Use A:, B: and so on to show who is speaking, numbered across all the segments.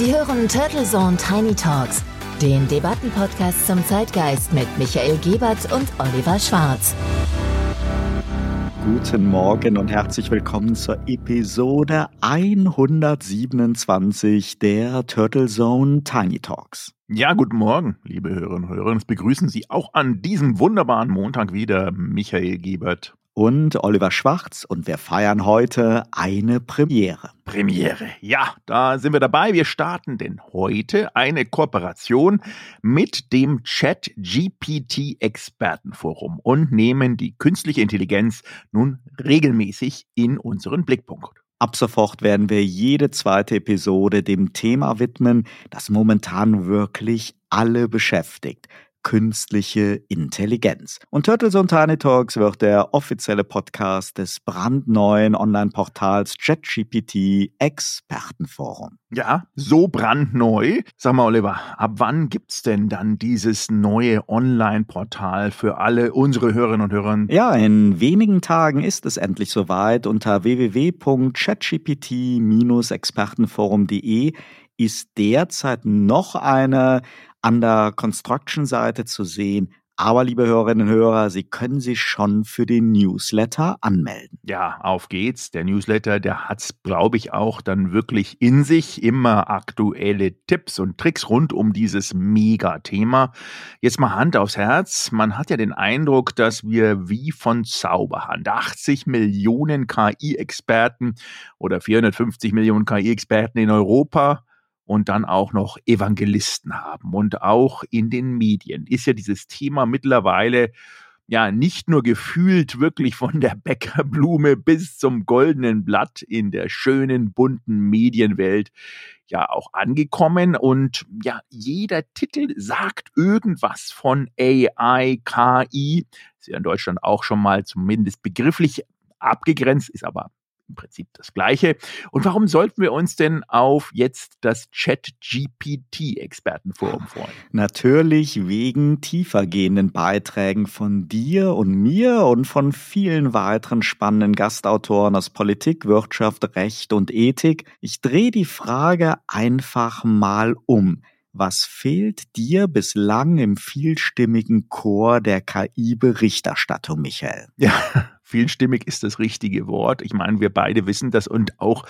A: Sie hören Turtle Zone Tiny Talks, den Debattenpodcast zum Zeitgeist mit Michael Gebert und Oliver Schwarz.
B: Guten Morgen und herzlich willkommen zur Episode 127 der Turtle Zone Tiny Talks.
C: Ja, guten Morgen, liebe Hörerinnen und Hörer. Es begrüßen Sie auch an diesem wunderbaren Montag wieder Michael Gebert
B: und Oliver Schwarz und wir feiern heute eine Premiere.
C: Premiere, ja, da sind wir dabei. Wir starten denn heute eine Kooperation mit dem Chat GPT Expertenforum und nehmen die künstliche Intelligenz nun regelmäßig in unseren Blickpunkt.
B: Ab sofort werden wir jede zweite Episode dem Thema widmen, das momentan wirklich alle beschäftigt künstliche Intelligenz. Und Turtles und Tiny Talks wird der offizielle Podcast des brandneuen Online-Portals ChatGPT Expertenforum.
C: Ja, so brandneu. Sag mal, Oliver, ab wann gibt's denn dann dieses neue Online-Portal für alle unsere Hörerinnen und Hörer?
B: Ja, in wenigen Tagen ist es endlich soweit. Unter www.chatgpt-expertenforum.de ist derzeit noch eine an der Construction-Seite zu sehen. Aber, liebe Hörerinnen und Hörer, Sie können sich schon für den Newsletter anmelden.
C: Ja, auf geht's. Der Newsletter, der hat's, glaube ich, auch dann wirklich in sich. Immer aktuelle Tipps und Tricks rund um dieses Mega-Thema. Jetzt mal Hand aufs Herz. Man hat ja den Eindruck, dass wir wie von Zauberhand 80 Millionen KI-Experten oder 450 Millionen KI-Experten in Europa und dann auch noch Evangelisten haben. Und auch in den Medien ist ja dieses Thema mittlerweile ja nicht nur gefühlt wirklich von der Bäckerblume bis zum goldenen Blatt in der schönen bunten Medienwelt ja auch angekommen und ja jeder Titel sagt irgendwas von AI, KI, ist ja in Deutschland auch schon mal zumindest begrifflich abgegrenzt, ist aber im Prinzip das Gleiche. Und warum sollten wir uns denn auf jetzt das Chat-GPT-Expertenforum freuen?
B: Natürlich wegen tiefergehenden Beiträgen von dir und mir und von vielen weiteren spannenden Gastautoren aus Politik, Wirtschaft, Recht und Ethik. Ich drehe die Frage einfach mal um. Was fehlt dir bislang im vielstimmigen Chor der KI-Berichterstattung, Michael?
C: Ja, Vielstimmig ist das richtige Wort. Ich meine, wir beide wissen das und auch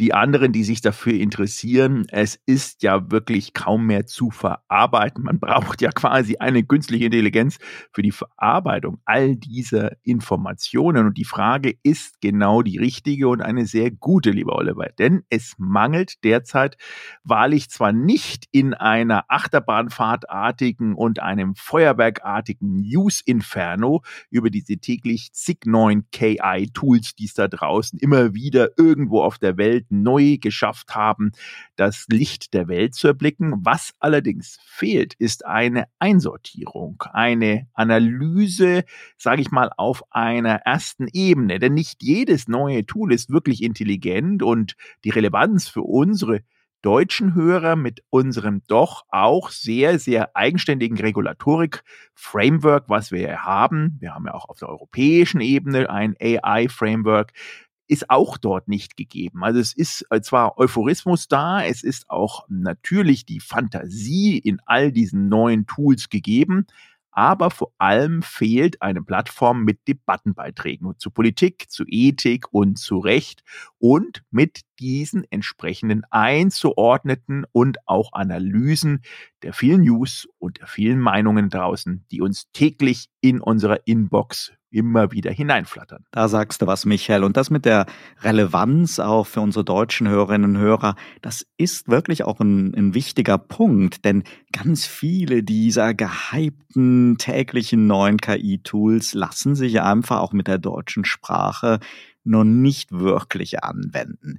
C: die anderen, die sich dafür interessieren. Es ist ja wirklich kaum mehr zu verarbeiten. Man braucht ja quasi eine künstliche Intelligenz für die Verarbeitung all dieser Informationen. Und die Frage ist genau die richtige und eine sehr gute, lieber Oliver. Denn es mangelt derzeit wahrlich zwar nicht in einer Achterbahnfahrtartigen und einem Feuerwerkartigen News-Inferno über diese täglich zig neuen neuen KI-Tools, die es da draußen immer wieder irgendwo auf der Welt neu geschafft haben, das Licht der Welt zu erblicken. Was allerdings fehlt, ist eine Einsortierung, eine Analyse, sage ich mal, auf einer ersten Ebene. Denn nicht jedes neue Tool ist wirklich intelligent und die Relevanz für unsere deutschen Hörer mit unserem doch auch sehr, sehr eigenständigen Regulatorik-Framework, was wir hier haben. Wir haben ja auch auf der europäischen Ebene ein AI-Framework, ist auch dort nicht gegeben. Also es ist äh, zwar Euphorismus da, es ist auch natürlich die Fantasie in all diesen neuen Tools gegeben, aber vor allem fehlt eine Plattform mit Debattenbeiträgen zu Politik, zu Ethik und zu Recht und mit diesen entsprechenden einzuordneten und auch Analysen der vielen News und der vielen Meinungen draußen, die uns täglich in unserer Inbox immer wieder hineinflattern.
B: Da sagst du was, Michael. Und das mit der Relevanz auch für unsere deutschen Hörerinnen und Hörer, das ist wirklich auch ein, ein wichtiger Punkt, denn ganz viele dieser gehypten täglichen neuen KI-Tools lassen sich einfach auch mit der deutschen Sprache noch nicht wirklich anwenden.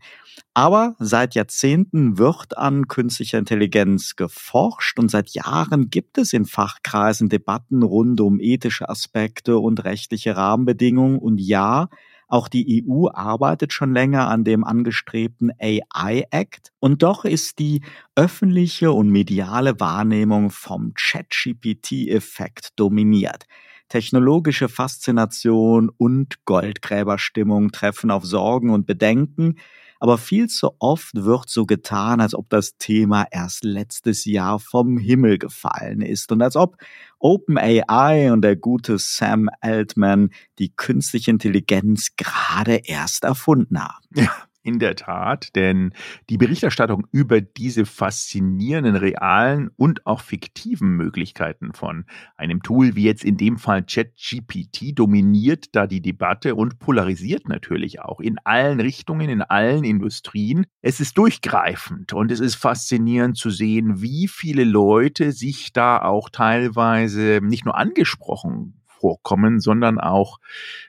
B: Aber seit Jahrzehnten wird an künstlicher Intelligenz geforscht und seit Jahren gibt es in Fachkreisen Debatten rund um ethische Aspekte und rechtliche Rahmenbedingungen. Und ja, auch die EU arbeitet schon länger an dem angestrebten AI Act. Und doch ist die öffentliche und mediale Wahrnehmung vom ChatGPT-Effekt dominiert. Technologische Faszination und Goldgräberstimmung treffen auf Sorgen und Bedenken. aber viel zu oft wird so getan, als ob das Thema erst letztes Jahr vom Himmel gefallen ist und als ob OpenAI und der gute Sam Altman die künstliche Intelligenz gerade erst erfunden haben.
C: Ja, in der Tat, denn die Berichterstattung über diese faszinierenden realen und auch fiktiven Möglichkeiten von einem Tool wie jetzt in dem Fall ChatGPT dominiert da die Debatte und polarisiert natürlich auch in allen Richtungen, in allen Industrien. Es ist durchgreifend und es ist faszinierend zu sehen, wie viele Leute sich da auch teilweise nicht nur angesprochen vorkommen, sondern auch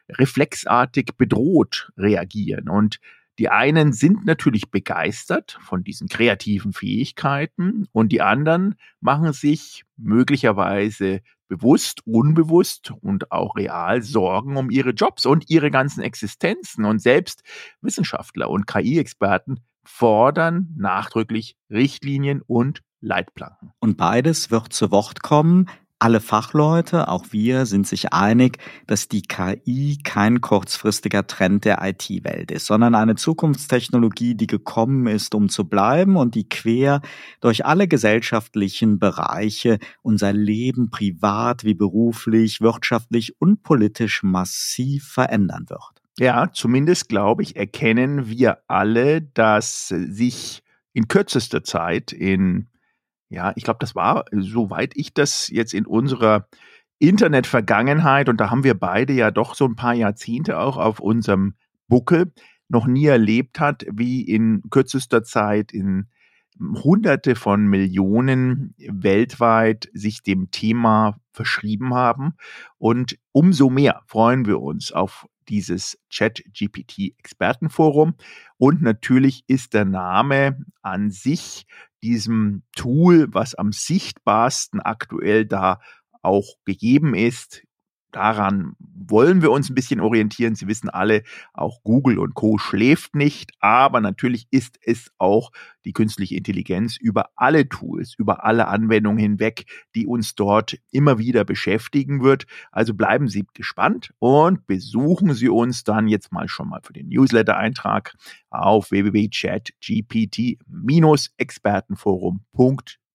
C: reflexartig bedroht reagieren. Und die einen sind natürlich begeistert von diesen kreativen Fähigkeiten und die anderen machen sich möglicherweise bewusst, unbewusst und auch real Sorgen um ihre Jobs und ihre ganzen Existenzen. Und selbst Wissenschaftler und KI-Experten fordern nachdrücklich Richtlinien und Leitplanken.
B: Und beides wird zu Wort kommen, alle Fachleute, auch wir, sind sich einig, dass die KI kein kurzfristiger Trend der IT-Welt ist, sondern eine Zukunftstechnologie, die gekommen ist, um zu bleiben und die quer durch alle gesellschaftlichen Bereiche unser Leben privat wie beruflich, wirtschaftlich und politisch massiv verändern wird.
C: Ja, zumindest glaube ich, erkennen wir alle, dass sich in kürzester Zeit in ja, ich glaube, das war, soweit ich das jetzt in unserer Internet-Vergangenheit, und da haben wir beide ja doch so ein paar Jahrzehnte auch auf unserem Buckel, noch nie erlebt hat, wie in kürzester Zeit in Hunderte von Millionen weltweit sich dem Thema verschrieben haben. Und umso mehr freuen wir uns auf dieses Chat-GPT-Expertenforum. Und natürlich ist der Name an sich diesem Tool, was am sichtbarsten aktuell da auch gegeben ist, daran wollen wir uns ein bisschen orientieren. Sie wissen alle, auch Google und Co schläft nicht, aber natürlich ist es auch die künstliche Intelligenz über alle Tools, über alle Anwendungen hinweg, die uns dort immer wieder beschäftigen wird. Also bleiben Sie gespannt und besuchen Sie uns dann jetzt mal schon mal für den Newsletter-Eintrag auf www.chatgpt-expertenforum.de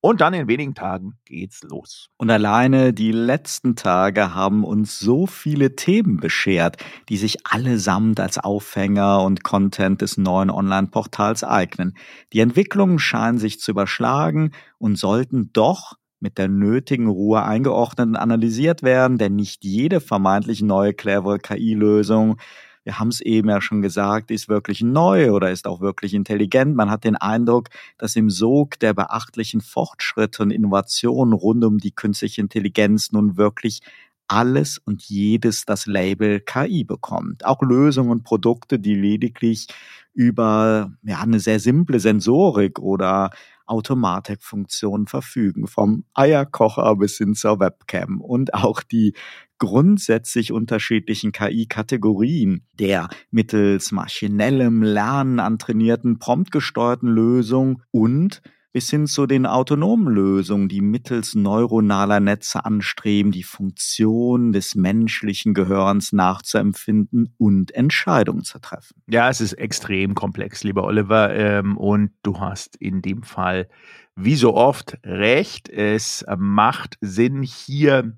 C: und dann in wenigen Tagen geht's los.
B: Und alleine die letzten Tage haben uns so viele Themen beschert, die sich allesamt als Aufhänger und Content des neuen Online-Portals eignen. Die Entwicklungen scheinen sich zu überschlagen und sollten doch mit der nötigen Ruhe eingeordnet und analysiert werden, denn nicht jede vermeintlich neue clevere KI-Lösung wir haben es eben ja schon gesagt, ist wirklich neu oder ist auch wirklich intelligent. Man hat den Eindruck, dass im Sog der beachtlichen Fortschritte und Innovationen rund um die künstliche Intelligenz nun wirklich alles und jedes das Label KI bekommt. Auch Lösungen und Produkte, die lediglich über ja, eine sehr simple Sensorik oder Automatikfunktionen verfügen, vom Eierkocher bis hin zur Webcam und auch die grundsätzlich unterschiedlichen KI-Kategorien der mittels maschinellem Lernen antrainierten promptgesteuerten Lösung und bis hin zu den autonomen Lösungen, die mittels neuronaler Netze anstreben, die Funktion des menschlichen Gehirns nachzuempfinden und Entscheidungen zu treffen.
C: Ja, es ist extrem komplex, lieber Oliver. Ähm, und du hast in dem Fall wie so oft recht. Es macht Sinn, hier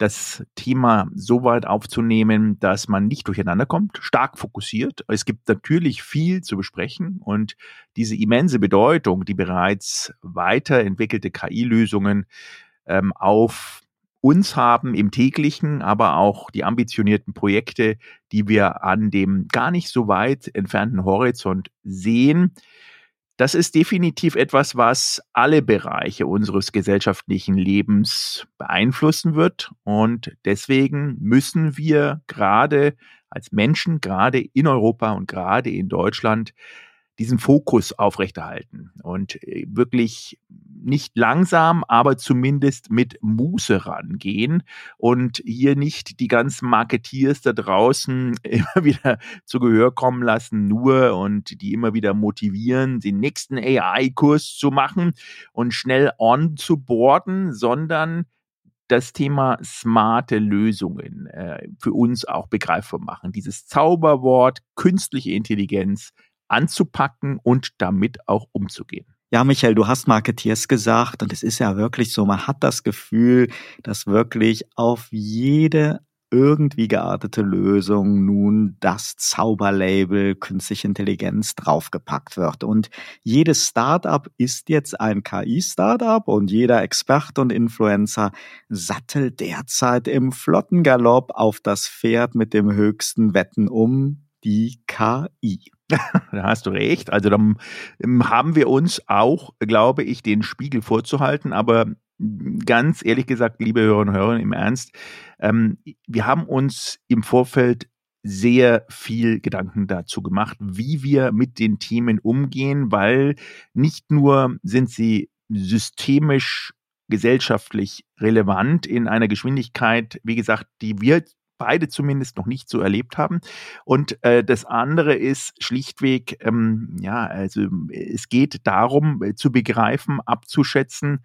C: das Thema so weit aufzunehmen, dass man nicht durcheinander kommt, stark fokussiert. Es gibt natürlich viel zu besprechen und diese immense Bedeutung, die bereits weiterentwickelte KI-Lösungen ähm, auf uns haben im täglichen, aber auch die ambitionierten Projekte, die wir an dem gar nicht so weit entfernten Horizont sehen, das ist definitiv etwas, was alle Bereiche unseres gesellschaftlichen Lebens beeinflussen wird. Und deswegen müssen wir gerade als Menschen, gerade in Europa und gerade in Deutschland, diesen Fokus aufrechterhalten und äh, wirklich nicht langsam, aber zumindest mit Muße rangehen und hier nicht die ganzen Marketeers da draußen immer wieder zu Gehör kommen lassen, nur und die immer wieder motivieren, den nächsten AI-Kurs zu machen und schnell on zu boarden, sondern das Thema smarte Lösungen äh, für uns auch begreifbar machen. Dieses Zauberwort künstliche Intelligenz anzupacken und damit auch umzugehen.
B: Ja, Michael, du hast Marketeers gesagt und es ist ja wirklich so, man hat das Gefühl, dass wirklich auf jede irgendwie geartete Lösung nun das Zauberlabel künstliche Intelligenz draufgepackt wird. Und jedes Startup ist jetzt ein KI-Startup und jeder Experte und Influencer sattelt derzeit im flotten Galopp auf das Pferd mit dem höchsten Wetten um die KI.
C: da hast du recht. Also dann haben wir uns auch, glaube ich, den Spiegel vorzuhalten. Aber ganz ehrlich gesagt, liebe Hörerinnen und Hörer, im Ernst, ähm, wir haben uns im Vorfeld sehr viel Gedanken dazu gemacht, wie wir mit den Themen umgehen, weil nicht nur sind sie systemisch gesellschaftlich relevant in einer Geschwindigkeit, wie gesagt, die wir beide zumindest noch nicht so erlebt haben. Und äh, das andere ist schlichtweg, ähm, ja, also es geht darum äh, zu begreifen, abzuschätzen,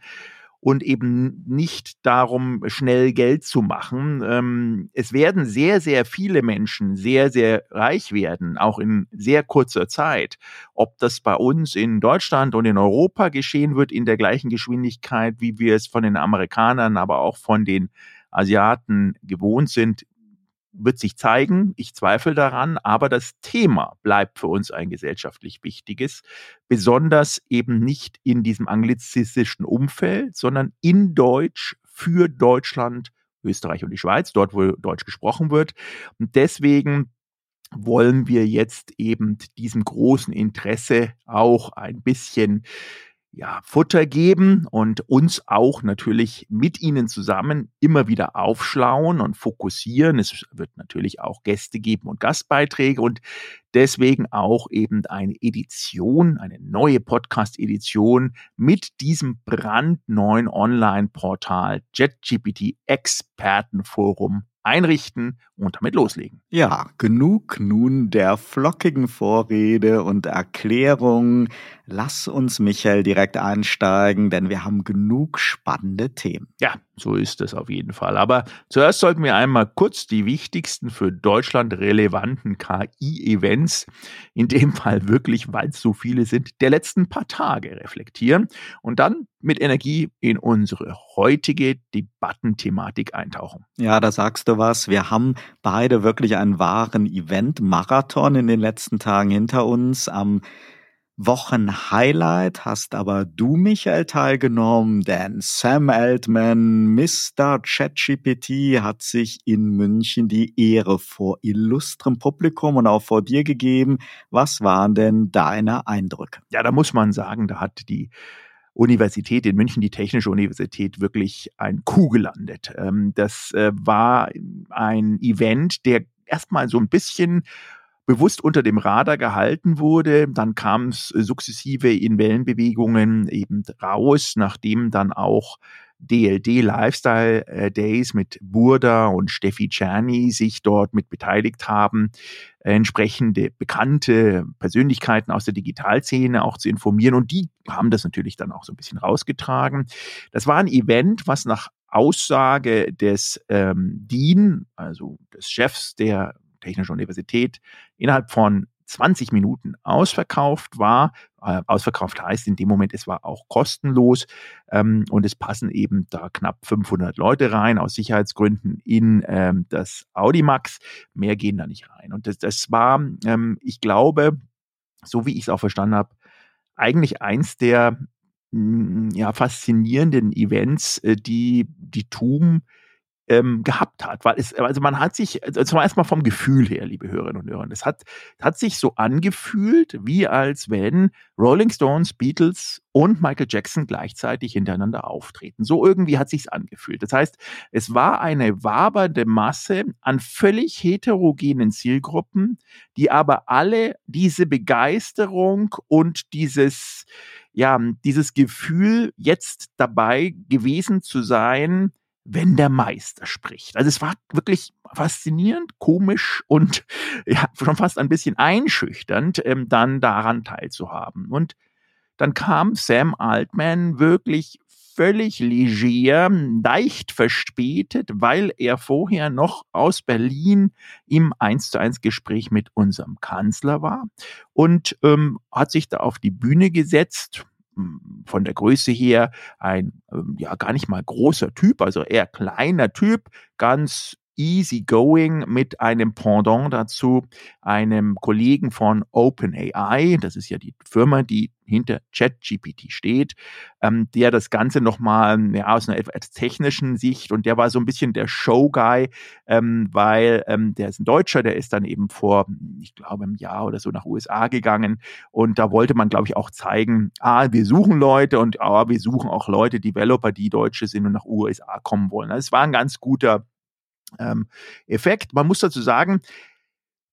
C: und eben nicht darum, schnell Geld zu machen. Ähm, es werden sehr, sehr viele Menschen sehr, sehr reich werden, auch in sehr kurzer Zeit. Ob das bei uns in Deutschland und in Europa geschehen wird in der gleichen Geschwindigkeit, wie wir es von den Amerikanern, aber auch von den Asiaten gewohnt sind, wird sich zeigen. Ich zweifle daran, aber das Thema bleibt für uns ein gesellschaftlich wichtiges, besonders eben nicht in diesem anglizistischen Umfeld, sondern in Deutsch für Deutschland, Österreich und die Schweiz, dort wo Deutsch gesprochen wird. Und deswegen wollen wir jetzt eben diesem großen Interesse auch ein bisschen ja, Futter geben und uns auch natürlich mit ihnen zusammen immer wieder aufschlauen und fokussieren. Es wird natürlich auch Gäste geben und Gastbeiträge und deswegen auch eben eine Edition, eine neue Podcast-Edition mit diesem brandneuen Online-Portal JetGPT Expertenforum einrichten und damit loslegen.
B: Ja, genug nun der flockigen Vorrede und Erklärung. Lass uns, Michael, direkt einsteigen, denn wir haben genug spannende Themen.
C: Ja, so ist es auf jeden Fall. Aber zuerst sollten wir einmal kurz die wichtigsten für Deutschland relevanten KI-Events, in dem Fall wirklich, weil es so viele sind, der letzten paar Tage reflektieren und dann mit Energie in unsere heutige Debattenthematik eintauchen.
B: Ja, da sagst du was. Wir haben beide wirklich einen wahren Event-Marathon in den letzten Tagen hinter uns. Am Wochenhighlight hast aber du, Michael, teilgenommen, denn Sam Altman, Mr. ChatGPT, hat sich in München die Ehre vor illustrem Publikum und auch vor dir gegeben. Was waren denn deine Eindrücke?
C: Ja, da muss man sagen, da hat die Universität in München, die Technische Universität, wirklich ein Kuh gelandet. Ähm, das äh, war ein Event, der erstmal so ein bisschen bewusst unter dem Radar gehalten wurde. Dann kam es sukzessive in Wellenbewegungen eben raus, nachdem dann auch DLD Lifestyle äh, Days mit Burda und Steffi Czerny sich dort mit beteiligt haben, entsprechende bekannte Persönlichkeiten aus der Digitalszene auch zu informieren. Und die haben das natürlich dann auch so ein bisschen rausgetragen. Das war ein Event, was nach Aussage des ähm, Dean, also des Chefs der Technische Universität innerhalb von 20 Minuten ausverkauft war. Äh, ausverkauft heißt in dem Moment, es war auch kostenlos ähm, und es passen eben da knapp 500 Leute rein aus Sicherheitsgründen in ähm, das Audimax. Mehr gehen da nicht rein. Und das, das war, ähm, ich glaube, so wie ich es auch verstanden habe, eigentlich eins der mh, mm, ja, faszinierenden Events, äh, die die TUM ähm, gehabt hat. Weil es, also man hat sich, also zwar erstmal vom Gefühl her, liebe Hörerinnen und Hörer, es hat, hat sich so angefühlt, wie als wenn Rolling Stones, Beatles und Michael Jackson gleichzeitig hintereinander auftreten. So irgendwie hat sich's angefühlt. Das heißt, es war eine wabernde Masse an völlig heterogenen Zielgruppen, die aber alle diese Begeisterung und dieses, ja, dieses Gefühl, jetzt dabei gewesen zu sein, wenn der Meister spricht. Also es war wirklich faszinierend, komisch und ja, schon fast ein bisschen einschüchternd, ähm, dann daran teilzuhaben. Und dann kam Sam Altman wirklich völlig leger, leicht verspätet, weil er vorher noch aus Berlin im 1 zu 1 Gespräch mit unserem Kanzler war und ähm, hat sich da auf die Bühne gesetzt, von der Größe her ein ähm, ja gar nicht mal großer Typ, also eher kleiner Typ, ganz easygoing mit einem Pendant dazu, einem Kollegen von OpenAI, das ist ja die Firma, die hinter ChatGPT steht, ähm, der das Ganze nochmal ja, aus einer etwas technischen Sicht und der war so ein bisschen der Showguy, ähm, weil ähm, der ist ein Deutscher, der ist dann eben vor, ich glaube, einem Jahr oder so nach USA gegangen und da wollte man, glaube ich, auch zeigen, ah, wir suchen Leute und ah, wir suchen auch Leute, Developer, die Deutsche sind und nach USA kommen wollen. Also es war ein ganz guter ähm, Effekt. Man muss dazu sagen,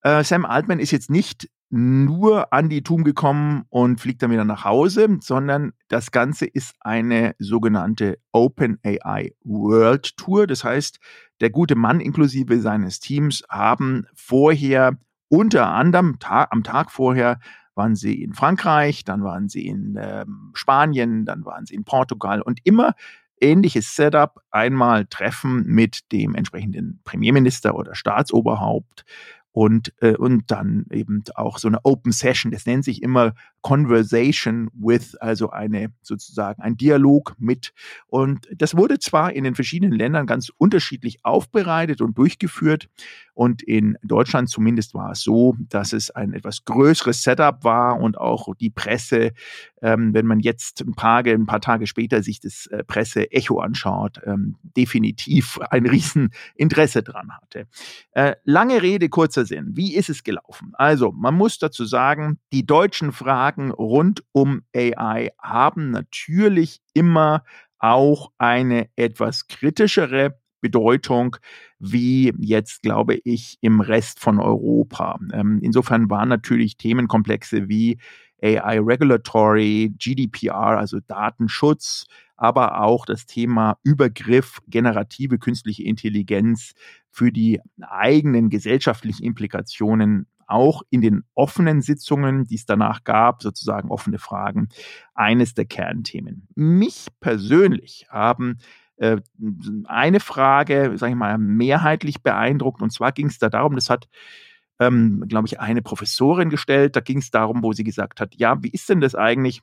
C: äh, Sam Altman ist jetzt nicht nur an die TUM gekommen und fliegt dann wieder nach Hause, sondern das Ganze ist eine sogenannte Open AI World Tour. Das heißt, der gute Mann inklusive seines Teams haben vorher unter anderem ta am Tag vorher waren sie in Frankreich, dann waren sie in ähm, Spanien, dann waren sie in Portugal und immer ähnliches Setup, einmal Treffen mit dem entsprechenden Premierminister oder Staatsoberhaupt und, äh, und dann eben auch so eine Open Session. Das nennt sich immer Conversation with, also eine sozusagen ein Dialog mit. Und das wurde zwar in den verschiedenen Ländern ganz unterschiedlich aufbereitet und durchgeführt. Und in Deutschland zumindest war es so, dass es ein etwas größeres Setup war und auch die Presse, ähm, wenn man jetzt ein paar, ein paar Tage später sich das äh, Presse-Echo anschaut, ähm, definitiv ein Rieseninteresse dran hatte. Äh, lange Rede, kurzer Sinn. Wie ist es gelaufen? Also, man muss dazu sagen, die deutschen Fragen rund um AI haben natürlich immer auch eine etwas kritischere Bedeutung wie jetzt, glaube ich, im Rest von Europa. Ähm, insofern waren natürlich Themenkomplexe wie AI Regulatory, GDPR, also Datenschutz, aber auch das Thema Übergriff, generative künstliche Intelligenz für die eigenen gesellschaftlichen Implikationen auch in den offenen Sitzungen, die es danach gab, sozusagen offene Fragen, eines der Kernthemen. Mich persönlich haben eine Frage, sage ich mal, mehrheitlich beeindruckt. Und zwar ging es da darum, das hat, ähm, glaube ich, eine Professorin gestellt. Da ging es darum, wo sie gesagt hat, ja, wie ist denn das eigentlich?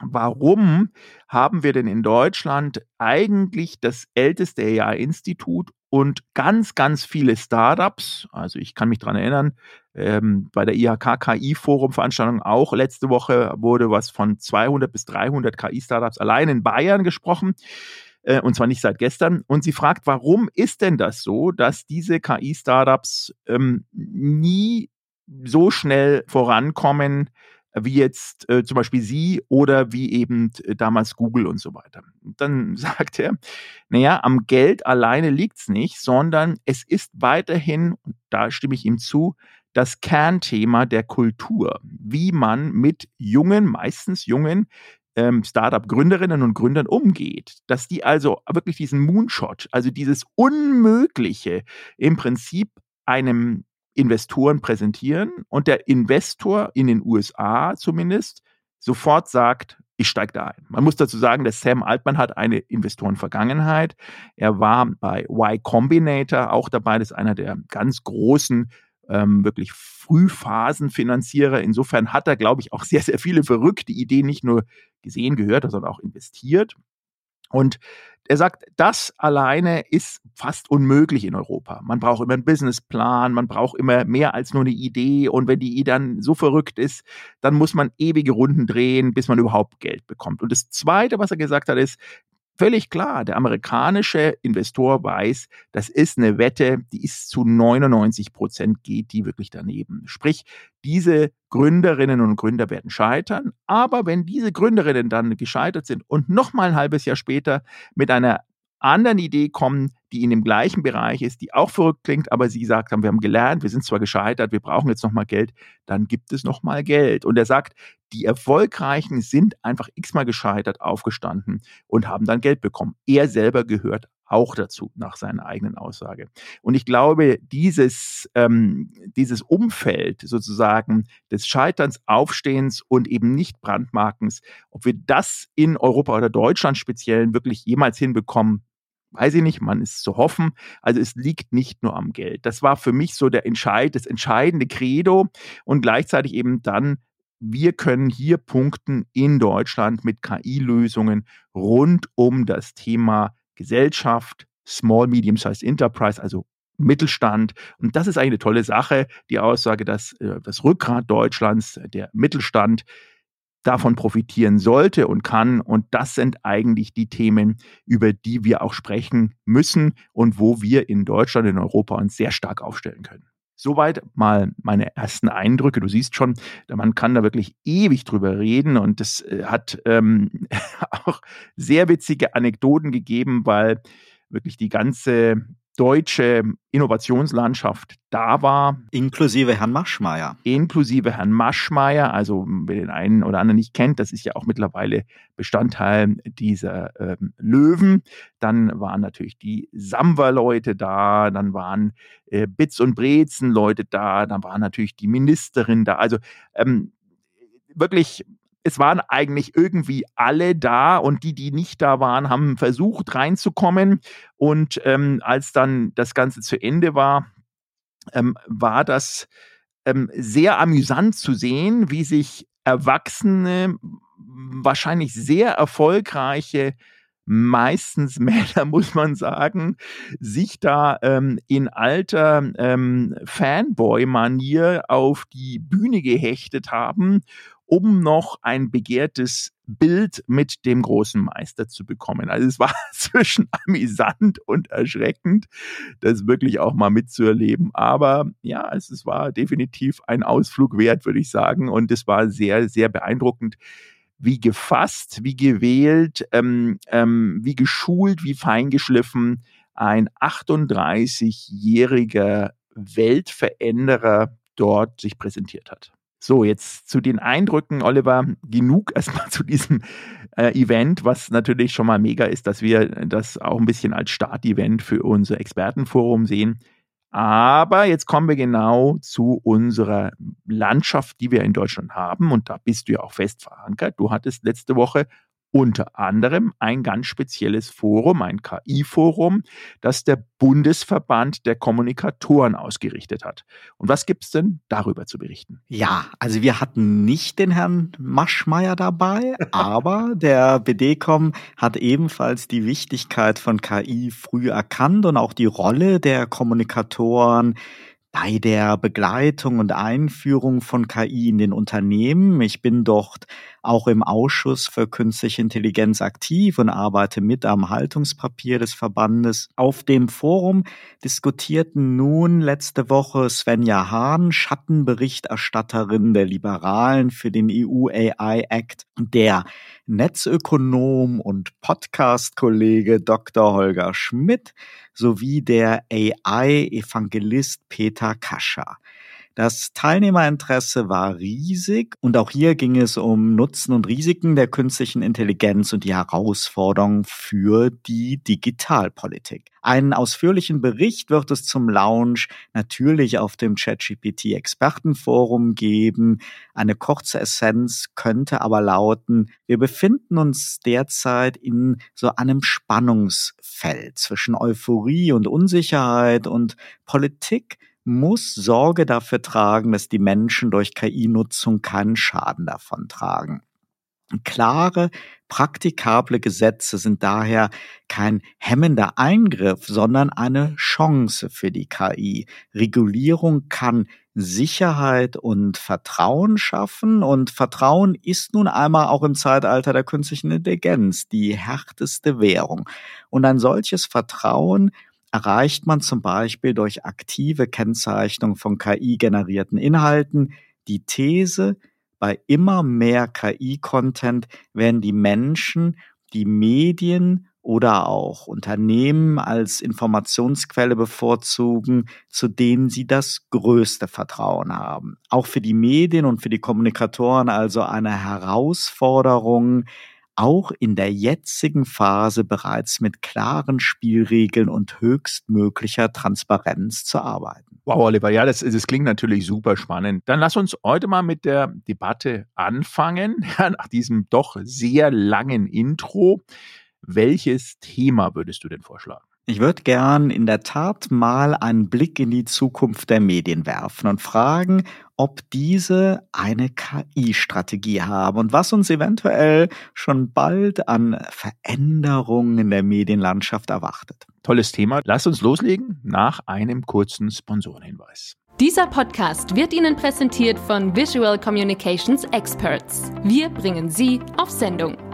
C: Warum haben wir denn in Deutschland eigentlich das älteste AI-Institut und ganz, ganz viele Startups? Also ich kann mich daran erinnern, ähm, bei der IHK KI-Forum-Veranstaltung auch letzte Woche wurde was von 200 bis 300 KI-Startups allein in Bayern gesprochen. Äh, und zwar nicht seit gestern. Und sie fragt, warum ist denn das so, dass diese KI-Startups ähm, nie so schnell vorankommen, wie jetzt äh, zum Beispiel Sie oder wie eben äh, damals Google und so weiter. Und dann sagt er, naja, am Geld alleine liegt's nicht, sondern es ist weiterhin, und da stimme ich ihm zu, das Kernthema der Kultur, wie man mit jungen, meistens jungen ähm, Startup-Gründerinnen und Gründern umgeht, dass die also wirklich diesen Moonshot, also dieses Unmögliche im Prinzip einem Investoren präsentieren und der Investor in den USA zumindest sofort sagt, ich steige da ein. Man muss dazu sagen, dass Sam Altman hat eine Investorenvergangenheit. Er war bei Y Combinator auch dabei. Das ist einer der ganz großen ähm, wirklich Frühphasenfinanzierer. Insofern hat er, glaube ich, auch sehr, sehr viele verrückte Ideen nicht nur gesehen, gehört, sondern auch investiert. Und er sagt, das alleine ist fast unmöglich in Europa. Man braucht immer einen Businessplan, man braucht immer mehr als nur eine Idee. Und wenn die Idee dann so verrückt ist, dann muss man ewige Runden drehen, bis man überhaupt Geld bekommt. Und das Zweite, was er gesagt hat, ist, völlig klar, der amerikanische Investor weiß, das ist eine Wette, die ist zu 99 Prozent geht die wirklich daneben. Sprich, diese Gründerinnen und Gründer werden scheitern, aber wenn diese Gründerinnen dann gescheitert sind und noch mal ein halbes Jahr später mit einer anderen Idee kommen, die in dem gleichen Bereich ist, die auch verrückt klingt, aber sie sagt haben, wir haben gelernt, wir sind zwar gescheitert, wir brauchen jetzt nochmal Geld, dann gibt es nochmal Geld. Und er sagt, die Erfolgreichen sind einfach x-mal gescheitert, aufgestanden und haben dann Geld bekommen. Er selber gehört auch dazu, nach seiner eigenen Aussage. Und ich glaube, dieses, ähm, dieses Umfeld sozusagen des Scheiterns, Aufstehens und eben nicht Brandmarkens, ob wir das in Europa oder Deutschland speziell wirklich jemals hinbekommen, weiß ich nicht, man ist zu hoffen. Also es liegt nicht nur am Geld. Das war für mich so der Entscheid, das entscheidende Credo und gleichzeitig eben dann wir können hier punkten in Deutschland mit KI-Lösungen rund um das Thema Gesellschaft, Small, Medium-Sized Enterprise, also Mittelstand. Und das ist eigentlich eine tolle Sache, die Aussage, dass äh, das Rückgrat Deutschlands, der Mittelstand, davon profitieren sollte und kann. Und das sind eigentlich die Themen, über die wir auch sprechen müssen und wo wir in Deutschland, in Europa uns sehr stark aufstellen können. Soweit mal meine ersten Eindrücke. Du siehst schon, man kann da wirklich ewig drüber reden und es äh, hat ähm, auch sehr witzige Anekdoten gegeben, weil wirklich die ganze deutsche Innovationslandschaft da war.
B: Inklusive Herrn Maschmeyer.
C: Inklusive Herrn Maschmeyer. Also wer den einen oder anderen nicht kennt, das ist ja auch mittlerweile Bestandteil dieser ähm, Löwen. Dann waren natürlich die Samba-Leute da, dann waren äh, Bits und Brezen-Leute da, dann war natürlich die Ministerin da. Also ähm, wirklich es waren eigentlich irgendwie alle da und die, die nicht da waren, haben versucht reinzukommen. Und ähm, als dann das Ganze zu Ende war, ähm, war das ähm, sehr amüsant zu sehen, wie sich Erwachsene, wahrscheinlich sehr erfolgreiche meistens Männer, muss man sagen, sich da ähm, in alter ähm, Fanboy-Manier auf die Bühne gehechtet haben um noch ein begehrtes Bild mit dem großen Meister zu bekommen. Also es war zwischen amüsant und erschreckend, das wirklich auch mal mitzuerleben. Aber ja, es, es war definitiv ein Ausflug wert, würde ich sagen. Und es war sehr, sehr beeindruckend, wie gefasst, wie gewählt, ähm, ähm, wie geschult, wie feingeschliffen ein 38-jähriger Weltveränderer dort sich präsentiert hat. So, jetzt zu den Eindrücken, Oliver, genug erstmal zu diesem äh, Event, was natürlich schon mal mega ist, dass wir das auch ein bisschen als Startevent für unser Expertenforum sehen. Aber jetzt kommen wir genau zu unserer Landschaft, die wir in Deutschland haben. Und da bist du ja auch fest verankert. Du hattest letzte Woche unter anderem ein ganz spezielles Forum, ein KI-Forum, das der Bundesverband der Kommunikatoren ausgerichtet hat. Und was gibt es denn darüber zu berichten?
B: Ja, also wir hatten nicht den Herrn Maschmeyer dabei, aber der BDCom hat ebenfalls die Wichtigkeit von KI früh erkannt und auch die Rolle der Kommunikatoren bei der Begleitung und Einführung von KI in den Unternehmen. Ich bin dort auch im Ausschuss für künstliche Intelligenz aktiv und arbeite mit am Haltungspapier des Verbandes. Auf dem Forum diskutierten nun letzte Woche Svenja Hahn, Schattenberichterstatterin der Liberalen für den EU AI Act, der Netzökonom und Podcast-Kollege Dr. Holger Schmidt sowie der AI-Evangelist Peter Kascher. Das Teilnehmerinteresse war riesig und auch hier ging es um Nutzen und Risiken der künstlichen Intelligenz und die Herausforderungen für die Digitalpolitik. Einen ausführlichen Bericht wird es zum Launch natürlich auf dem ChatGPT Expertenforum geben. Eine kurze Essenz könnte aber lauten, wir befinden uns derzeit in so einem Spannungsfeld zwischen Euphorie und Unsicherheit und Politik muss Sorge dafür tragen, dass die Menschen durch KI-Nutzung keinen Schaden davon tragen. Klare, praktikable Gesetze sind daher kein hemmender Eingriff, sondern eine Chance für die KI. Regulierung kann Sicherheit und Vertrauen schaffen und Vertrauen ist nun einmal auch im Zeitalter der künstlichen Intelligenz die härteste Währung. Und ein solches Vertrauen erreicht man zum Beispiel durch aktive Kennzeichnung von KI-generierten Inhalten die These, bei immer mehr KI-Content werden die Menschen die Medien oder auch Unternehmen als Informationsquelle bevorzugen, zu denen sie das größte Vertrauen haben. Auch für die Medien und für die Kommunikatoren also eine Herausforderung, auch in der jetzigen Phase bereits mit klaren Spielregeln und höchstmöglicher Transparenz zu arbeiten.
C: Wow, Oliver, ja, das, das klingt natürlich super spannend. Dann lass uns heute mal mit der Debatte anfangen, ja, nach diesem doch sehr langen Intro. Welches Thema würdest du denn vorschlagen?
B: Ich würde gern in der Tat mal einen Blick in die Zukunft der Medien werfen und fragen, ob diese eine KI-Strategie haben und was uns eventuell schon bald an Veränderungen in der Medienlandschaft erwartet.
C: Tolles Thema. Lass uns loslegen nach einem kurzen Sponsorenhinweis.
D: Dieser Podcast wird Ihnen präsentiert von Visual Communications Experts. Wir bringen Sie auf Sendung.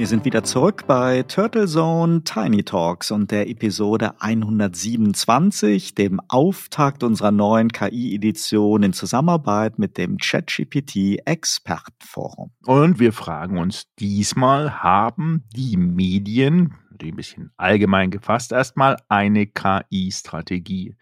B: Wir sind wieder zurück bei Turtle Zone Tiny Talks und der Episode 127, dem Auftakt unserer neuen KI-Edition in Zusammenarbeit mit dem ChatGPT Expertenforum.
C: Und wir fragen uns diesmal, haben die Medien, ein bisschen allgemein gefasst erstmal, eine KI-Strategie?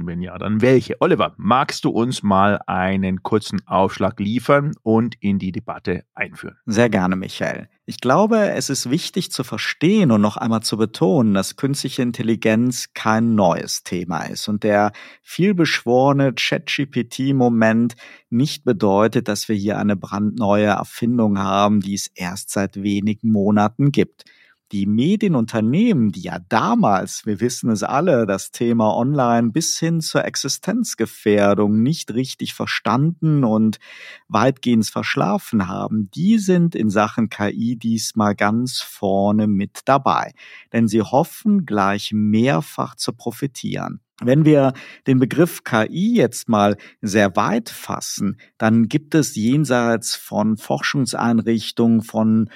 C: Und wenn ja, dann welche? Oliver, magst du uns mal einen kurzen Aufschlag liefern und in die Debatte einführen?
B: Sehr gerne, Michael. Ich glaube, es ist wichtig zu verstehen und noch einmal zu betonen, dass künstliche Intelligenz kein neues Thema ist und der vielbeschworene ChatGPT-Moment nicht bedeutet, dass wir hier eine brandneue Erfindung haben, die es erst seit wenigen Monaten gibt die Medienunternehmen, die ja damals, wir wissen es alle, das Thema Online bis hin zur Existenzgefährdung nicht richtig verstanden und weitgehend verschlafen haben, die sind in Sachen KI diesmal ganz vorne mit dabei. Denn sie hoffen gleich mehrfach zu profitieren. Wenn wir den Begriff KI jetzt mal sehr weit fassen, dann gibt es jenseits von Forschungseinrichtungen, von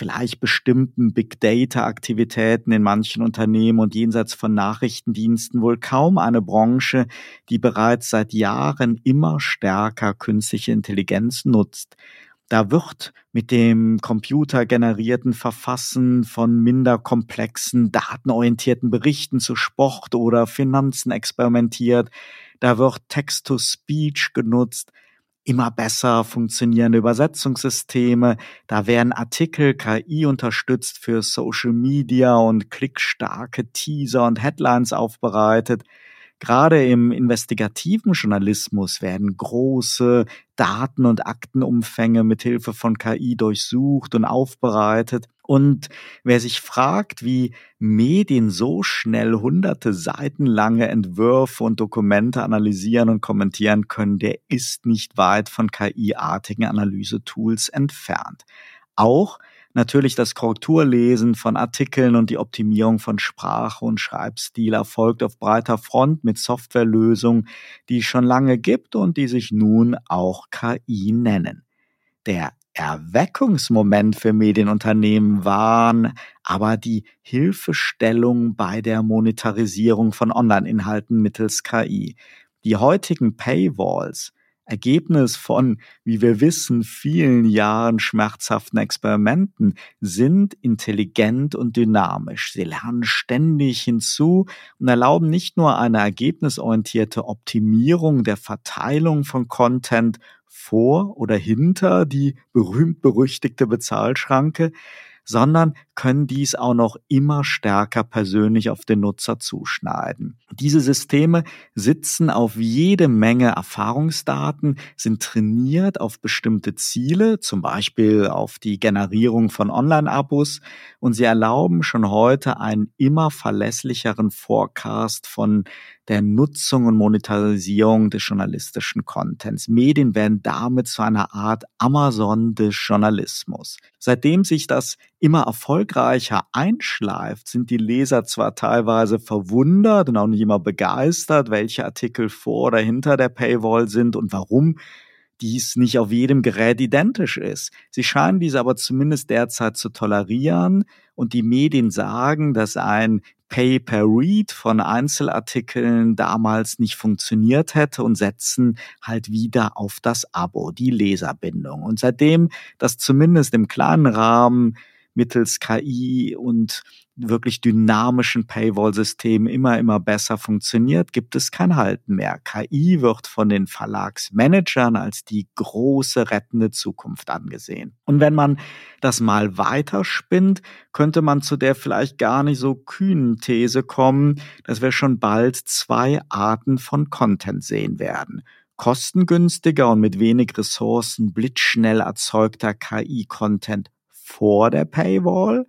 B: vielleicht bestimmten Big Data Aktivitäten in manchen Unternehmen und jenseits von Nachrichtendiensten wohl kaum eine Branche, die bereits seit Jahren immer stärker künstliche Intelligenz nutzt. Da wird mit dem computergenerierten Verfassen von minder komplexen, datenorientierten Berichten zu Sport oder Finanzen experimentiert. Da wird Text-to-Speech genutzt immer besser funktionierende Übersetzungssysteme. Da werden Artikel KI unterstützt für Social Media und klickstarke Teaser und Headlines aufbereitet. Gerade im investigativen Journalismus werden große Daten- und Aktenumfänge mithilfe von KI durchsucht und aufbereitet. Und wer sich fragt, wie Medien so schnell hunderte Seiten lange Entwürfe und Dokumente analysieren und kommentieren können, der ist nicht weit von KI-artigen Analysetools entfernt. Auch Natürlich das Korrekturlesen von Artikeln und die Optimierung von Sprache und Schreibstil erfolgt auf breiter Front mit Softwarelösungen, die es schon lange gibt und die sich nun auch KI nennen. Der Erweckungsmoment für Medienunternehmen waren aber die Hilfestellung bei der Monetarisierung von Online-Inhalten mittels KI. Die heutigen Paywalls Ergebnis von, wie wir wissen, vielen Jahren schmerzhaften Experimenten sind intelligent und dynamisch. Sie lernen ständig hinzu und erlauben nicht nur eine ergebnisorientierte Optimierung der Verteilung von Content vor oder hinter die berühmt-berüchtigte Bezahlschranke, sondern können dies auch noch immer stärker persönlich auf den Nutzer zuschneiden. Diese Systeme sitzen auf jede Menge Erfahrungsdaten, sind trainiert auf bestimmte Ziele, zum Beispiel auf die Generierung von Online-Abos und sie erlauben schon heute einen immer verlässlicheren Forecast von der Nutzung und Monetarisierung des journalistischen Contents. Medien werden damit zu einer Art Amazon des Journalismus. Seitdem sich das immer erfolgreicher einschleift, sind die Leser zwar teilweise verwundert und auch nicht immer begeistert, welche Artikel vor oder hinter der Paywall sind und warum dies nicht auf jedem Gerät identisch ist. Sie scheinen dies aber zumindest derzeit zu tolerieren und die Medien sagen, dass ein Pay-per-Read von Einzelartikeln damals nicht funktioniert hätte und setzen halt wieder auf das Abo, die Leserbindung. Und seitdem das zumindest im kleinen Rahmen mittels KI und wirklich dynamischen Paywall-Systemen immer, immer besser funktioniert, gibt es kein Halten mehr. KI wird von den Verlagsmanagern als die große rettende Zukunft angesehen. Und wenn man das mal weiterspinnt, könnte man zu der vielleicht gar nicht so kühnen These kommen, dass wir schon bald zwei Arten von Content sehen werden kostengünstiger und mit wenig Ressourcen blitzschnell erzeugter KI-Content vor der Paywall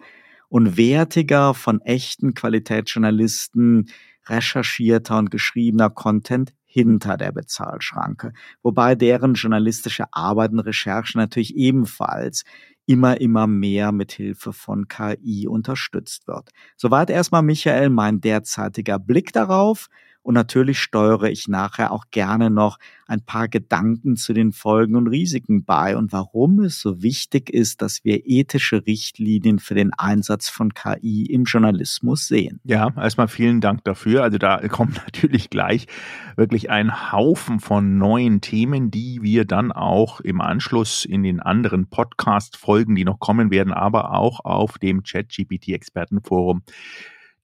B: und wertiger von echten Qualitätsjournalisten recherchierter und geschriebener Content hinter der Bezahlschranke, wobei deren journalistische Arbeit und Recherche natürlich ebenfalls immer, immer mehr mit Hilfe von KI unterstützt wird. Soweit erstmal Michael mein derzeitiger Blick darauf. Und natürlich steuere ich nachher auch gerne noch ein paar Gedanken zu den Folgen und Risiken bei und warum es so wichtig ist, dass wir ethische Richtlinien für den Einsatz von KI im Journalismus sehen.
C: Ja, erstmal vielen Dank dafür. Also da kommt natürlich gleich wirklich ein Haufen von neuen Themen, die wir dann auch im Anschluss in den anderen Podcast-Folgen, die noch kommen werden, aber auch auf dem Chat-GPT-Expertenforum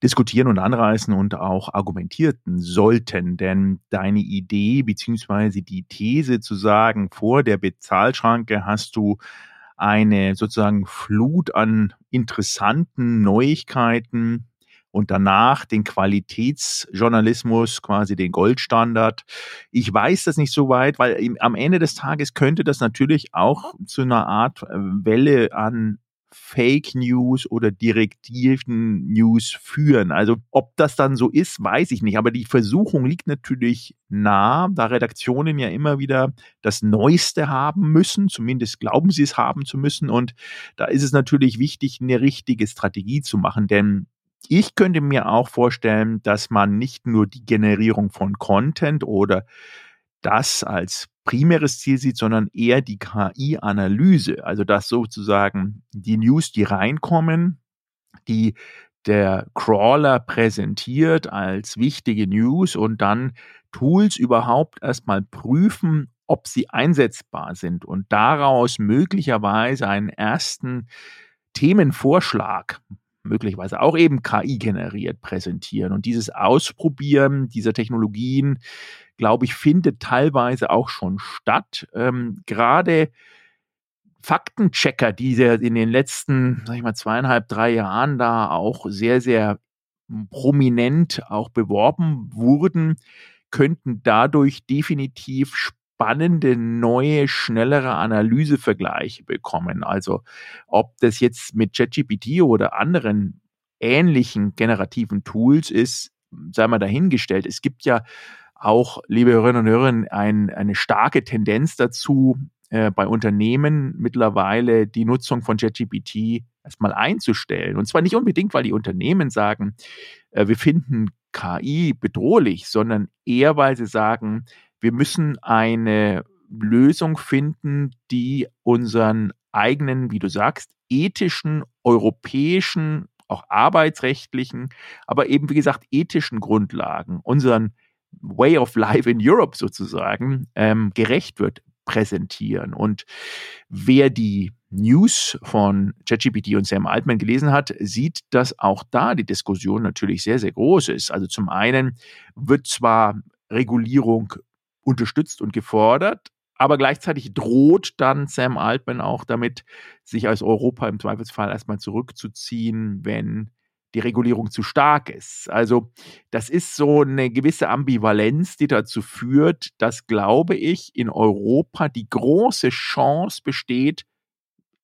C: diskutieren und anreißen und auch argumentierten sollten. Denn deine Idee beziehungsweise die These zu sagen, vor der Bezahlschranke hast du eine sozusagen Flut an interessanten Neuigkeiten und danach den Qualitätsjournalismus, quasi den Goldstandard. Ich weiß das nicht so weit, weil am Ende des Tages könnte das natürlich auch zu einer Art äh, Welle an Fake News oder direktiven News führen. Also ob das dann so ist, weiß ich nicht. Aber die Versuchung liegt natürlich nah, da Redaktionen ja immer wieder das Neueste haben müssen. Zumindest glauben sie es haben zu müssen. Und da ist es natürlich wichtig, eine richtige Strategie zu machen. Denn ich könnte mir auch vorstellen, dass man nicht nur die Generierung von Content oder das als primäres Ziel sieht, sondern eher die KI-Analyse. Also dass sozusagen die News, die reinkommen, die der Crawler präsentiert als wichtige News und dann Tools überhaupt erstmal prüfen, ob sie einsetzbar sind und daraus möglicherweise einen ersten Themenvorschlag, möglicherweise auch eben KI generiert, präsentieren. Und dieses Ausprobieren dieser Technologien glaube ich, findet teilweise auch schon statt. Ähm, Gerade Faktenchecker, die in den letzten, sag ich mal, zweieinhalb, drei Jahren da auch sehr, sehr prominent auch beworben wurden, könnten dadurch definitiv spannende, neue, schnellere Analysevergleiche bekommen. Also ob das jetzt mit ChatGPT oder anderen ähnlichen generativen Tools ist, sei mal dahingestellt. Es gibt ja auch, liebe Hörerinnen und Hörer, ein, eine starke Tendenz dazu, äh, bei Unternehmen mittlerweile die Nutzung von ChatGPT erstmal einzustellen. Und zwar nicht unbedingt, weil die Unternehmen sagen, äh, wir finden KI bedrohlich, sondern eher, weil sie sagen, wir müssen eine Lösung finden, die unseren eigenen, wie du sagst, ethischen, europäischen, auch arbeitsrechtlichen, aber eben, wie gesagt, ethischen Grundlagen, unseren Way of Life in Europe sozusagen ähm, gerecht wird, präsentieren. Und wer die News von ChatGPT und Sam Altman gelesen hat, sieht, dass auch da die Diskussion natürlich sehr, sehr groß ist. Also zum einen wird zwar Regulierung unterstützt und gefordert, aber gleichzeitig droht dann Sam Altman auch damit, sich als Europa im Zweifelsfall erstmal zurückzuziehen, wenn die Regulierung zu stark ist. Also das ist so eine gewisse Ambivalenz, die dazu führt, dass, glaube ich, in Europa die große Chance besteht,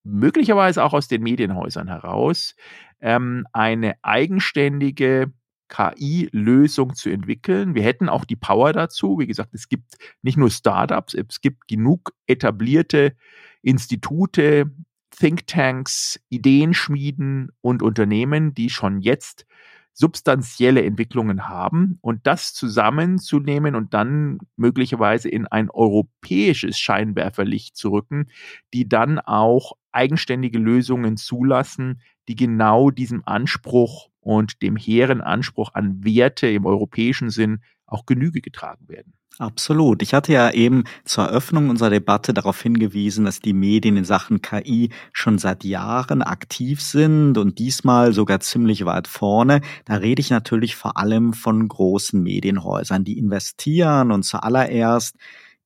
C: möglicherweise auch aus den Medienhäusern heraus, ähm, eine eigenständige KI-Lösung zu entwickeln. Wir hätten auch die Power dazu. Wie gesagt, es gibt nicht nur Startups, es gibt genug etablierte Institute, Thinktanks, Ideenschmieden und Unternehmen, die schon jetzt substanzielle Entwicklungen haben und das zusammenzunehmen und dann möglicherweise in ein europäisches Scheinwerferlicht zu rücken, die dann auch eigenständige Lösungen zulassen, die genau diesem Anspruch und dem hehren Anspruch an Werte im europäischen Sinn auch Genüge getragen werden.
B: Absolut. Ich hatte ja eben zur Eröffnung unserer Debatte darauf hingewiesen, dass die Medien in Sachen KI schon seit Jahren aktiv sind und diesmal sogar ziemlich weit vorne. Da rede ich natürlich vor allem von großen Medienhäusern, die investieren und zuallererst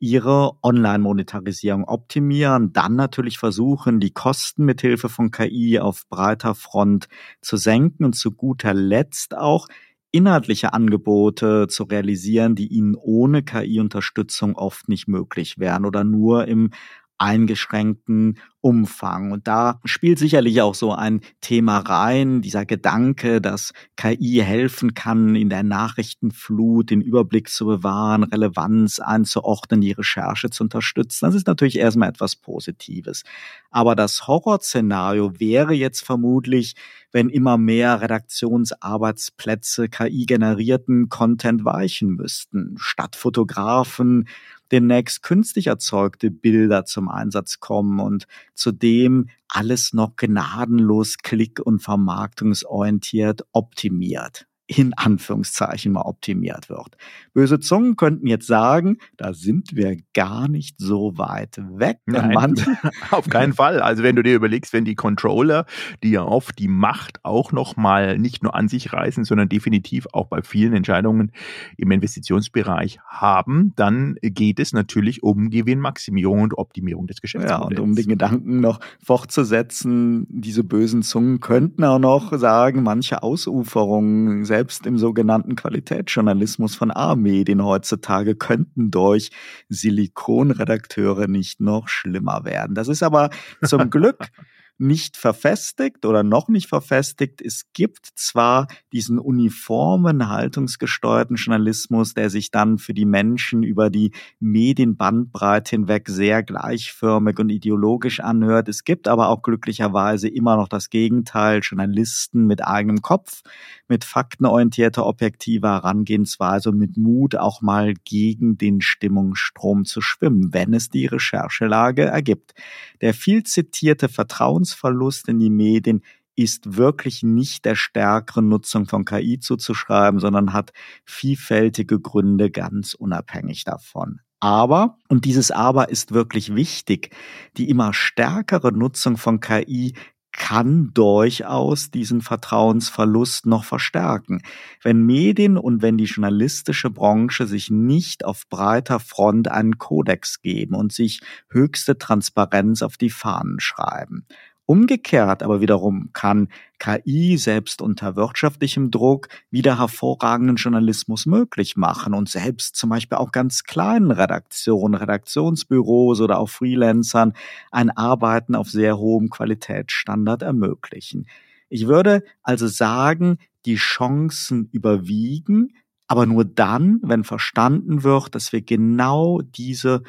B: ihre Online-Monetarisierung optimieren, dann natürlich versuchen, die Kosten mithilfe von KI auf breiter Front zu senken und zu guter Letzt auch inhaltliche Angebote zu realisieren, die ihnen ohne KI-Unterstützung oft nicht möglich wären oder nur im eingeschränkten Umfang. Und da spielt sicherlich auch so ein Thema rein, dieser Gedanke, dass KI helfen kann, in der Nachrichtenflut den Überblick zu bewahren, Relevanz einzuordnen, die Recherche zu unterstützen. Das ist natürlich erstmal etwas Positives. Aber das Horrorszenario wäre jetzt vermutlich, wenn immer mehr Redaktionsarbeitsplätze KI-generierten Content weichen müssten. Statt Fotografen demnächst künstlich erzeugte Bilder zum Einsatz kommen und zudem alles noch gnadenlos klick- und vermarktungsorientiert optimiert in Anführungszeichen mal optimiert wird. Böse Zungen könnten jetzt sagen, da sind wir gar nicht so weit weg.
C: Nein, auf keinen Fall. Also wenn du dir überlegst, wenn die Controller, die ja oft die Macht auch noch mal nicht nur an sich reißen, sondern definitiv auch bei vielen Entscheidungen im Investitionsbereich haben, dann geht es natürlich um Gewinnmaximierung und Optimierung des Geschäftsmodells.
B: Ja, und um den Gedanken noch fortzusetzen, diese bösen Zungen könnten auch noch sagen, manche Ausuferungen, selbst im sogenannten Qualitätsjournalismus von A-Medien heutzutage könnten durch Silikonredakteure nicht noch schlimmer werden. Das ist aber zum Glück nicht verfestigt oder noch nicht verfestigt. Es gibt zwar diesen uniformen, haltungsgesteuerten Journalismus, der sich dann für die Menschen über die Medienbandbreite hinweg sehr gleichförmig und ideologisch anhört. Es gibt aber auch glücklicherweise immer noch das Gegenteil, Journalisten mit eigenem Kopf, mit faktenorientierter, objektiver Herangehensweise und mit Mut auch mal gegen den Stimmungsstrom zu schwimmen, wenn es die Recherchelage ergibt. Der viel zitierte Vertrauensverlust in die Medien ist wirklich nicht der stärkeren Nutzung von KI zuzuschreiben, sondern hat vielfältige Gründe ganz unabhängig davon. Aber, und dieses Aber ist wirklich wichtig, die immer stärkere Nutzung von KI kann durchaus diesen Vertrauensverlust noch verstärken. Wenn Medien und wenn die journalistische Branche sich nicht auf breiter Front einen Kodex geben und sich höchste Transparenz auf die Fahnen schreiben. Umgekehrt aber wiederum kann KI selbst unter wirtschaftlichem Druck wieder hervorragenden Journalismus möglich machen und selbst zum Beispiel auch ganz kleinen Redaktionen, Redaktionsbüros oder auch Freelancern ein Arbeiten auf sehr hohem Qualitätsstandard ermöglichen. Ich würde also sagen, die Chancen überwiegen, aber nur dann, wenn verstanden wird, dass wir genau diese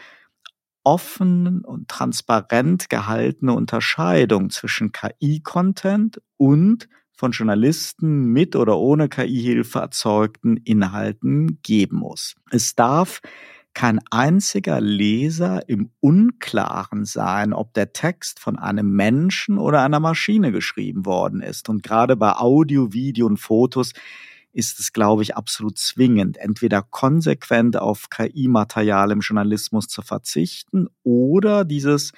B: offen und transparent gehaltene Unterscheidung zwischen KI-Content und von Journalisten mit oder ohne KI-Hilfe erzeugten Inhalten geben muss. Es darf kein einziger Leser im Unklaren sein, ob der Text von einem Menschen oder einer Maschine geschrieben worden ist. Und gerade bei Audio, Video und Fotos ist es, glaube ich, absolut zwingend, entweder konsequent auf KI-Material im Journalismus zu verzichten oder dieses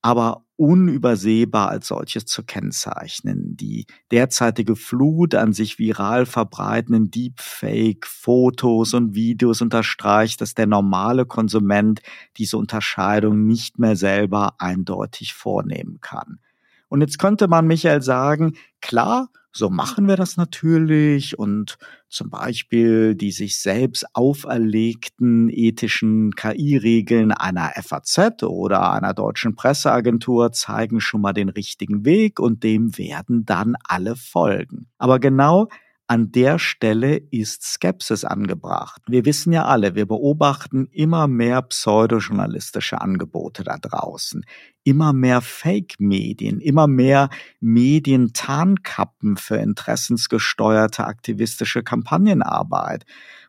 B: aber unübersehbar als solches zu kennzeichnen. Die derzeitige Flut an sich viral verbreitenden Deepfake-Fotos und Videos unterstreicht, dass der normale Konsument diese Unterscheidung nicht mehr selber eindeutig vornehmen kann. Und jetzt könnte man Michael sagen, klar, so machen wir das natürlich und zum Beispiel die sich selbst auferlegten ethischen KI-Regeln einer FAZ oder einer deutschen Presseagentur zeigen schon mal den richtigen Weg und dem werden dann alle folgen. Aber genau an der Stelle ist Skepsis angebracht. Wir wissen ja alle, wir beobachten immer mehr pseudojournalistische Angebote da draußen, immer mehr Fake-Medien, immer mehr Medientarnkappen für interessensgesteuerte aktivistische Kampagnenarbeit.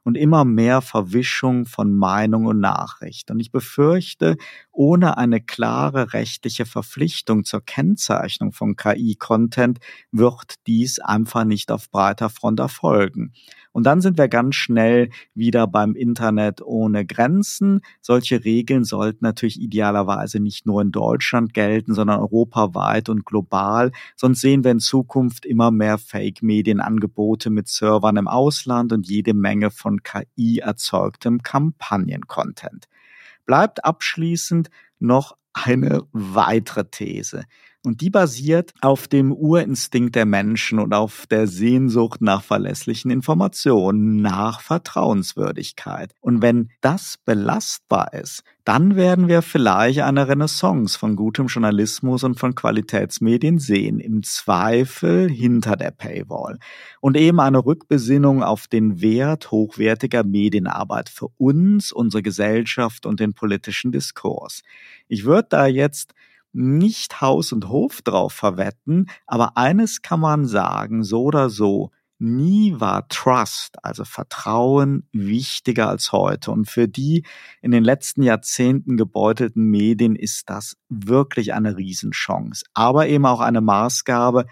B: Und immer mehr Verwischung von Meinung und Nachricht. Und ich befürchte, ohne eine klare rechtliche Verpflichtung zur Kennzeichnung von KI-Content wird dies einfach nicht auf breiter Front erfolgen. Und dann sind wir ganz schnell wieder beim Internet ohne Grenzen. Solche Regeln sollten natürlich idealerweise nicht nur in Deutschland gelten, sondern europaweit und global. Sonst sehen wir in Zukunft immer mehr Fake-Medienangebote mit Servern im Ausland und jede Menge von KI erzeugtem Kampagnen-Content. Bleibt abschließend noch eine weitere These. Und die basiert auf dem Urinstinkt der Menschen und auf der Sehnsucht nach verlässlichen Informationen, nach Vertrauenswürdigkeit. Und wenn das belastbar ist, dann werden wir vielleicht eine Renaissance von gutem Journalismus und von Qualitätsmedien sehen, im Zweifel hinter der Paywall. Und eben eine Rückbesinnung auf den Wert hochwertiger Medienarbeit für uns, unsere Gesellschaft und den politischen Diskurs. Ich würde da jetzt nicht Haus und Hof drauf verwetten, aber eines kann man sagen, so oder so, nie war Trust, also Vertrauen, wichtiger als heute. Und für die in den letzten Jahrzehnten gebeutelten Medien ist das wirklich eine Riesenchance, aber eben auch eine Maßgabe,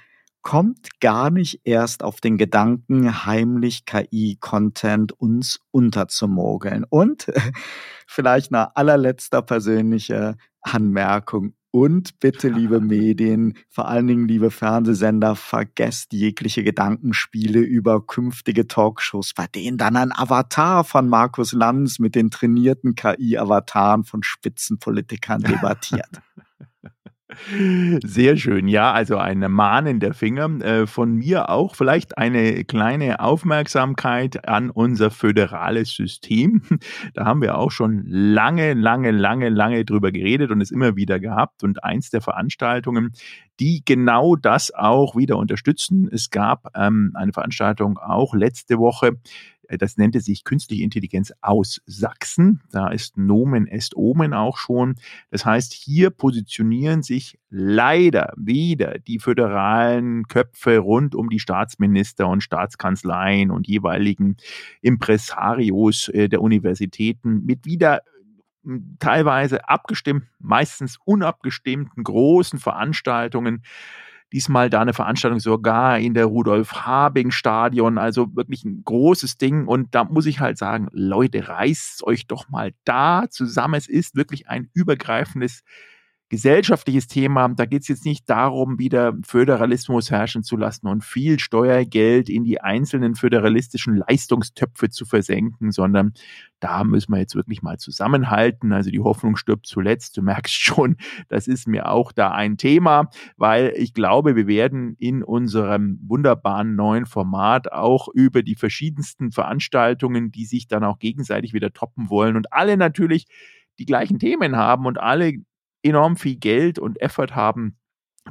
B: kommt gar nicht erst auf den Gedanken, heimlich KI-Content uns unterzumogeln. Und vielleicht eine allerletzter persönliche Anmerkung. Und bitte, liebe Medien, vor allen Dingen liebe Fernsehsender, vergesst jegliche Gedankenspiele über künftige Talkshows, bei denen dann ein Avatar von Markus Lanz mit den trainierten KI-Avataren von Spitzenpolitikern debattiert.
C: Sehr schön, ja, also ein mahnender Finger äh, von mir auch. Vielleicht eine kleine Aufmerksamkeit an unser föderales System. Da haben wir auch schon lange, lange, lange, lange drüber geredet und es immer wieder gehabt. Und eins der Veranstaltungen, die genau das auch wieder unterstützen. Es gab ähm, eine Veranstaltung auch letzte Woche, das nannte sich Künstliche Intelligenz aus Sachsen. Da ist Nomen est Omen auch schon. Das heißt, hier positionieren sich leider wieder die föderalen Köpfe rund um die Staatsminister und Staatskanzleien und jeweiligen Impresarios äh, der Universitäten mit wieder hm, teilweise abgestimmt, meistens unabgestimmten großen Veranstaltungen, Diesmal da eine Veranstaltung sogar in der Rudolf-Habing-Stadion, also wirklich ein großes Ding. Und da muss ich halt sagen, Leute, reißt euch doch mal da zusammen. Es ist wirklich ein übergreifendes gesellschaftliches Thema. Da geht es jetzt nicht darum, wieder Föderalismus herrschen zu lassen und viel Steuergeld in die einzelnen föderalistischen Leistungstöpfe zu versenken, sondern da müssen wir jetzt wirklich mal zusammenhalten. Also die Hoffnung stirbt zuletzt. Du merkst schon, das ist mir auch da ein Thema, weil ich glaube, wir werden in unserem wunderbaren neuen Format auch über die verschiedensten Veranstaltungen, die sich dann auch gegenseitig wieder toppen wollen und alle natürlich die gleichen Themen haben und alle enorm viel Geld und Effort haben,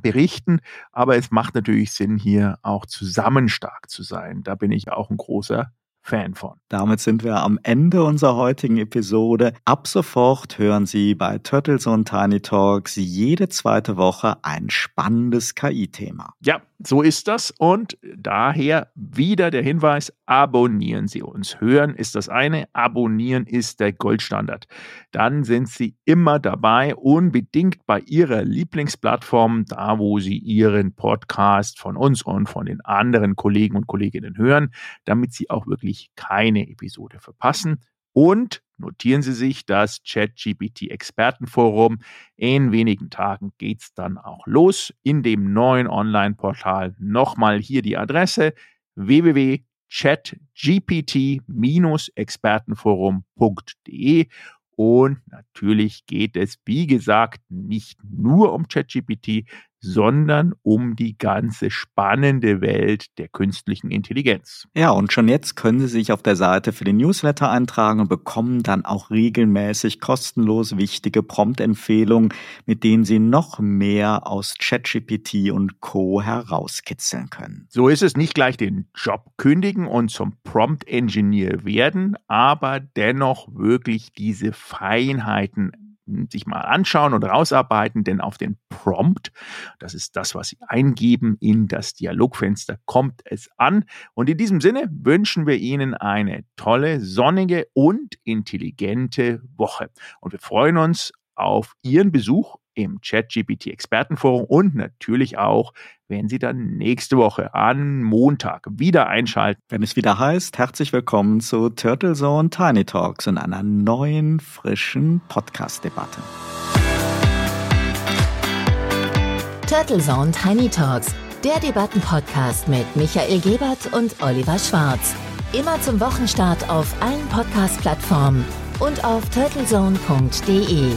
C: berichten. Aber es macht natürlich Sinn, hier auch zusammen stark zu sein. Da bin ich auch ein großer Fan von.
B: Damit sind wir am Ende unserer heutigen Episode. Ab sofort hören Sie bei Turtles und Tiny Talks jede zweite Woche ein spannendes KI-Thema.
C: Ja, so ist das und daher wieder der Hinweis, abonnieren Sie uns. Hören ist das eine, abonnieren ist der Goldstandard. Dann sind Sie immer dabei, unbedingt bei Ihrer Lieblingsplattform, da wo Sie Ihren Podcast von uns und von den anderen Kollegen und Kolleginnen hören, damit Sie auch wirklich keine Episode verpassen. Und notieren Sie sich das ChatGPT Expertenforum. In wenigen Tagen geht es dann auch los in dem neuen Online-Portal. Nochmal hier die Adresse www.chatgpt-expertenforum.de und natürlich geht es, wie gesagt, nicht nur um ChatGPT, sondern um die ganze spannende Welt der künstlichen Intelligenz.
B: Ja, und schon jetzt können Sie sich auf der Seite für den Newsletter eintragen und bekommen dann auch regelmäßig kostenlos wichtige Prompt-Empfehlungen, mit denen Sie noch mehr aus ChatGPT und Co. herauskitzeln können.
C: So ist es nicht gleich den Job kündigen und zum Prompt-Engineer werden, aber dennoch wirklich diese Feinheiten sich mal anschauen und rausarbeiten, denn auf den Prompt, das ist das, was Sie eingeben in das Dialogfenster, kommt es an. Und in diesem Sinne wünschen wir Ihnen eine tolle, sonnige und intelligente Woche. Und wir freuen uns auf Ihren Besuch im ChatGPT Expertenforum und natürlich auch, wenn Sie dann nächste Woche an Montag wieder einschalten.
B: Wenn es wieder heißt, herzlich willkommen zu Turtle Zone Tiny Talks in einer neuen, frischen Podcast-Debatte.
A: Turtle Zone Tiny Talks, der Debattenpodcast mit Michael Gebert und Oliver Schwarz. Immer zum Wochenstart auf allen Podcast-Plattformen und auf turtlezone.de.